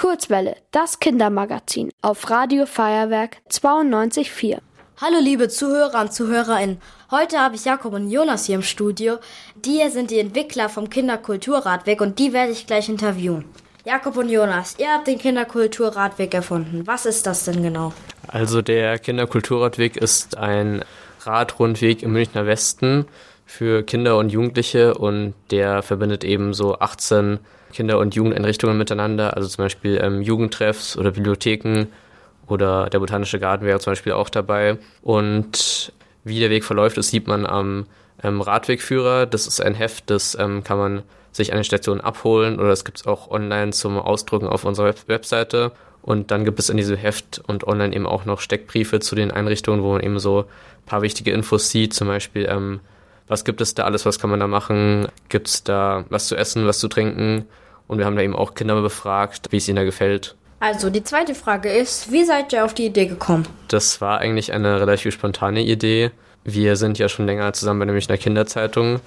Kurzwelle, das Kindermagazin auf Radio Feuerwerk 92.4. Hallo liebe Zuhörer und Zuhörerinnen. Heute habe ich Jakob und Jonas hier im Studio. Die sind die Entwickler vom Kinderkulturradweg und die werde ich gleich interviewen. Jakob und Jonas, ihr habt den Kinderkulturradweg erfunden. Was ist das denn genau? Also der Kinderkulturradweg ist ein Radrundweg im Münchner Westen für Kinder und Jugendliche und der verbindet eben so 18 Kinder- und Jugendeinrichtungen miteinander, also zum Beispiel ähm, Jugendtreffs oder Bibliotheken oder der Botanische Garten wäre zum Beispiel auch dabei. Und wie der Weg verläuft, das sieht man am ähm, Radwegführer. Das ist ein Heft, das ähm, kann man sich an den Stationen abholen oder das gibt es auch online zum Ausdrucken auf unserer Web Webseite. Und dann gibt es in diesem Heft und online eben auch noch Steckbriefe zu den Einrichtungen, wo man eben so ein paar wichtige Infos sieht, zum Beispiel, ähm, was gibt es da alles, was kann man da machen, gibt es da was zu essen, was zu trinken. Und wir haben da eben auch Kinder befragt, wie es ihnen da gefällt. Also die zweite Frage ist, wie seid ihr auf die Idee gekommen? Das war eigentlich eine relativ spontane Idee. Wir sind ja schon länger zusammen bei der Münchner Kinderzeitung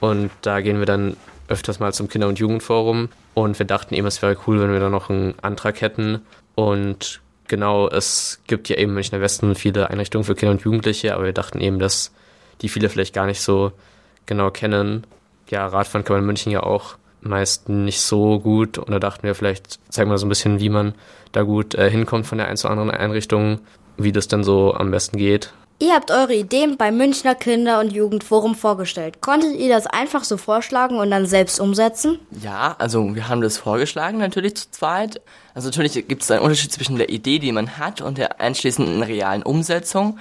und da gehen wir dann öfters mal zum Kinder- und Jugendforum und wir dachten eben, es wäre cool, wenn wir da noch einen Antrag hätten und genau, es gibt ja eben in Münchner Westen viele Einrichtungen für Kinder und Jugendliche, aber wir dachten eben, dass die viele vielleicht gar nicht so genau kennen. Ja, Radfahren kann man in München ja auch meist nicht so gut und da dachten wir, vielleicht zeigen wir so ein bisschen, wie man da gut äh, hinkommt von der einen zur anderen Einrichtung, wie das dann so am besten geht. Ihr habt eure Ideen beim Münchner Kinder- und Jugendforum vorgestellt. Konntet ihr das einfach so vorschlagen und dann selbst umsetzen? Ja, also wir haben das vorgeschlagen natürlich zu zweit. Also natürlich gibt es einen Unterschied zwischen der Idee, die man hat und der anschließenden realen Umsetzung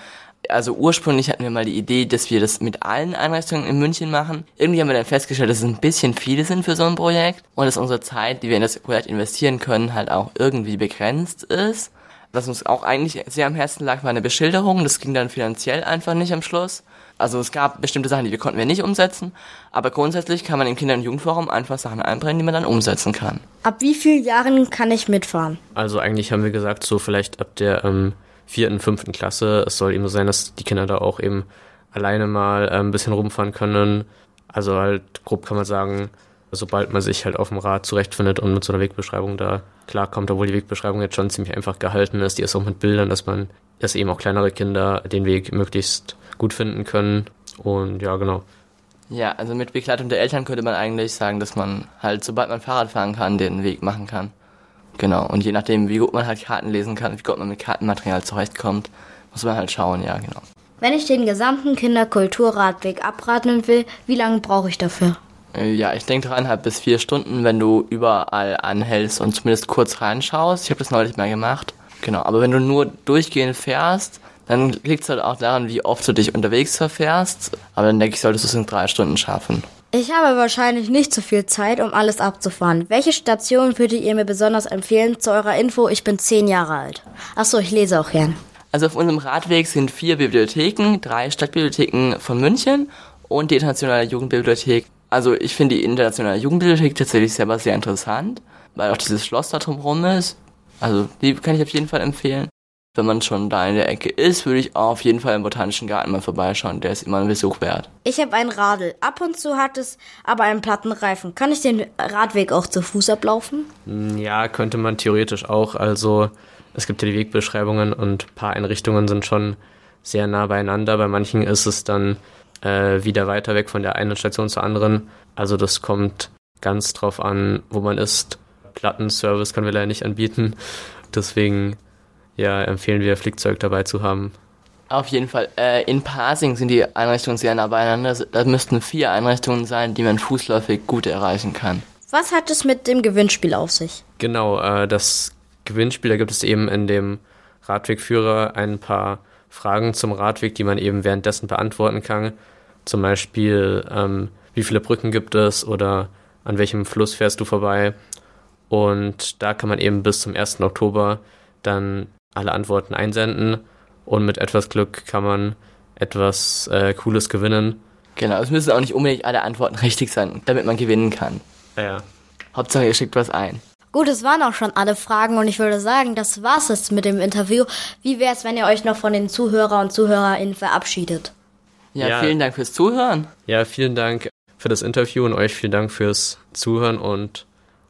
also ursprünglich hatten wir mal die Idee, dass wir das mit allen Einrichtungen in München machen. Irgendwie haben wir dann festgestellt, dass es ein bisschen viele sind für so ein Projekt und dass unsere Zeit, die wir in das Projekt investieren können, halt auch irgendwie begrenzt ist. Was uns auch eigentlich sehr am Herzen lag, war eine Beschilderung. Das ging dann finanziell einfach nicht am Schluss. Also es gab bestimmte Sachen, die wir konnten wir nicht umsetzen, aber grundsätzlich kann man im Kinder- und Jugendforum einfach Sachen einbringen, die man dann umsetzen kann. Ab wie vielen Jahren kann ich mitfahren? Also eigentlich haben wir gesagt, so vielleicht ab der ähm, vierten, fünften Klasse. Es soll eben so sein, dass die Kinder da auch eben alleine mal äh, ein bisschen rumfahren können. Also halt grob kann man sagen, sobald man sich halt auf dem Rad zurechtfindet und mit so einer Wegbeschreibung da klarkommt, obwohl die Wegbeschreibung jetzt schon ziemlich einfach gehalten ist, die ist auch mit Bildern, dass man, dass eben auch kleinere Kinder den Weg möglichst gut finden können. Und ja, genau. Ja, also mit Begleitung der Eltern könnte man eigentlich sagen, dass man halt, sobald man Fahrrad fahren kann, den Weg machen kann. Genau, und je nachdem, wie gut man halt Karten lesen kann, wie gut man mit Kartenmaterial zurechtkommt, muss man halt schauen, ja, genau. Wenn ich den gesamten Kinderkulturradweg abraten will, wie lange brauche ich dafür? Äh, ja, ich denke dreieinhalb bis vier Stunden, wenn du überall anhältst und zumindest kurz reinschaust. Ich habe das neulich mal gemacht. Genau, aber wenn du nur durchgehend fährst, dann liegt es halt auch daran, wie oft du dich unterwegs verfährst. Aber dann denke ich, solltest du es in drei Stunden schaffen. Ich habe wahrscheinlich nicht so viel Zeit, um alles abzufahren. Welche Station würdet ihr mir besonders empfehlen? Zu eurer Info, ich bin zehn Jahre alt. Achso, ich lese auch gern. Also auf unserem Radweg sind vier Bibliotheken, drei Stadtbibliotheken von München und die Internationale Jugendbibliothek. Also ich finde die Internationale Jugendbibliothek tatsächlich selber sehr interessant, weil auch dieses Schloss da drumherum ist. Also die kann ich auf jeden Fall empfehlen wenn man schon da in der Ecke ist, würde ich auf jeden Fall im Botanischen Garten mal vorbeischauen. Der ist immer ein Besuch wert. Ich habe ein Radl. Ab und zu hat es aber einen platten Reifen. Kann ich den Radweg auch zu Fuß ablaufen? Hm, ja, könnte man theoretisch auch. Also es gibt ja die Wegbeschreibungen und ein paar Einrichtungen sind schon sehr nah beieinander. Bei manchen ist es dann äh, wieder weiter weg von der einen Station zur anderen. Also das kommt ganz drauf an, wo man ist. Plattenservice können wir leider nicht anbieten. Deswegen ja, empfehlen wir, Flickzeug dabei zu haben. Auf jeden Fall. Äh, in Pasing sind die Einrichtungen sehr nah beieinander. Da müssten vier Einrichtungen sein, die man fußläufig gut erreichen kann. Was hat es mit dem Gewinnspiel auf sich? Genau, äh, das Gewinnspiel, da gibt es eben in dem Radwegführer ein paar Fragen zum Radweg, die man eben währenddessen beantworten kann. Zum Beispiel, ähm, wie viele Brücken gibt es oder an welchem Fluss fährst du vorbei? Und da kann man eben bis zum 1. Oktober dann alle Antworten einsenden und mit etwas Glück kann man etwas äh, Cooles gewinnen. Genau, es müssen auch nicht unbedingt alle Antworten richtig sein, damit man gewinnen kann. Ja. Hauptsache, ihr schickt was ein. Gut, es waren auch schon alle Fragen und ich würde sagen, das war's jetzt mit dem Interview. Wie wäre es, wenn ihr euch noch von den Zuhörer und Zuhörerinnen verabschiedet? Ja, ja, vielen Dank fürs Zuhören. Ja, vielen Dank für das Interview und euch vielen Dank fürs Zuhören und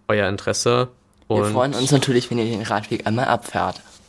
euer Interesse. Wir freuen uns natürlich, wenn ihr den Radweg einmal abfahrt.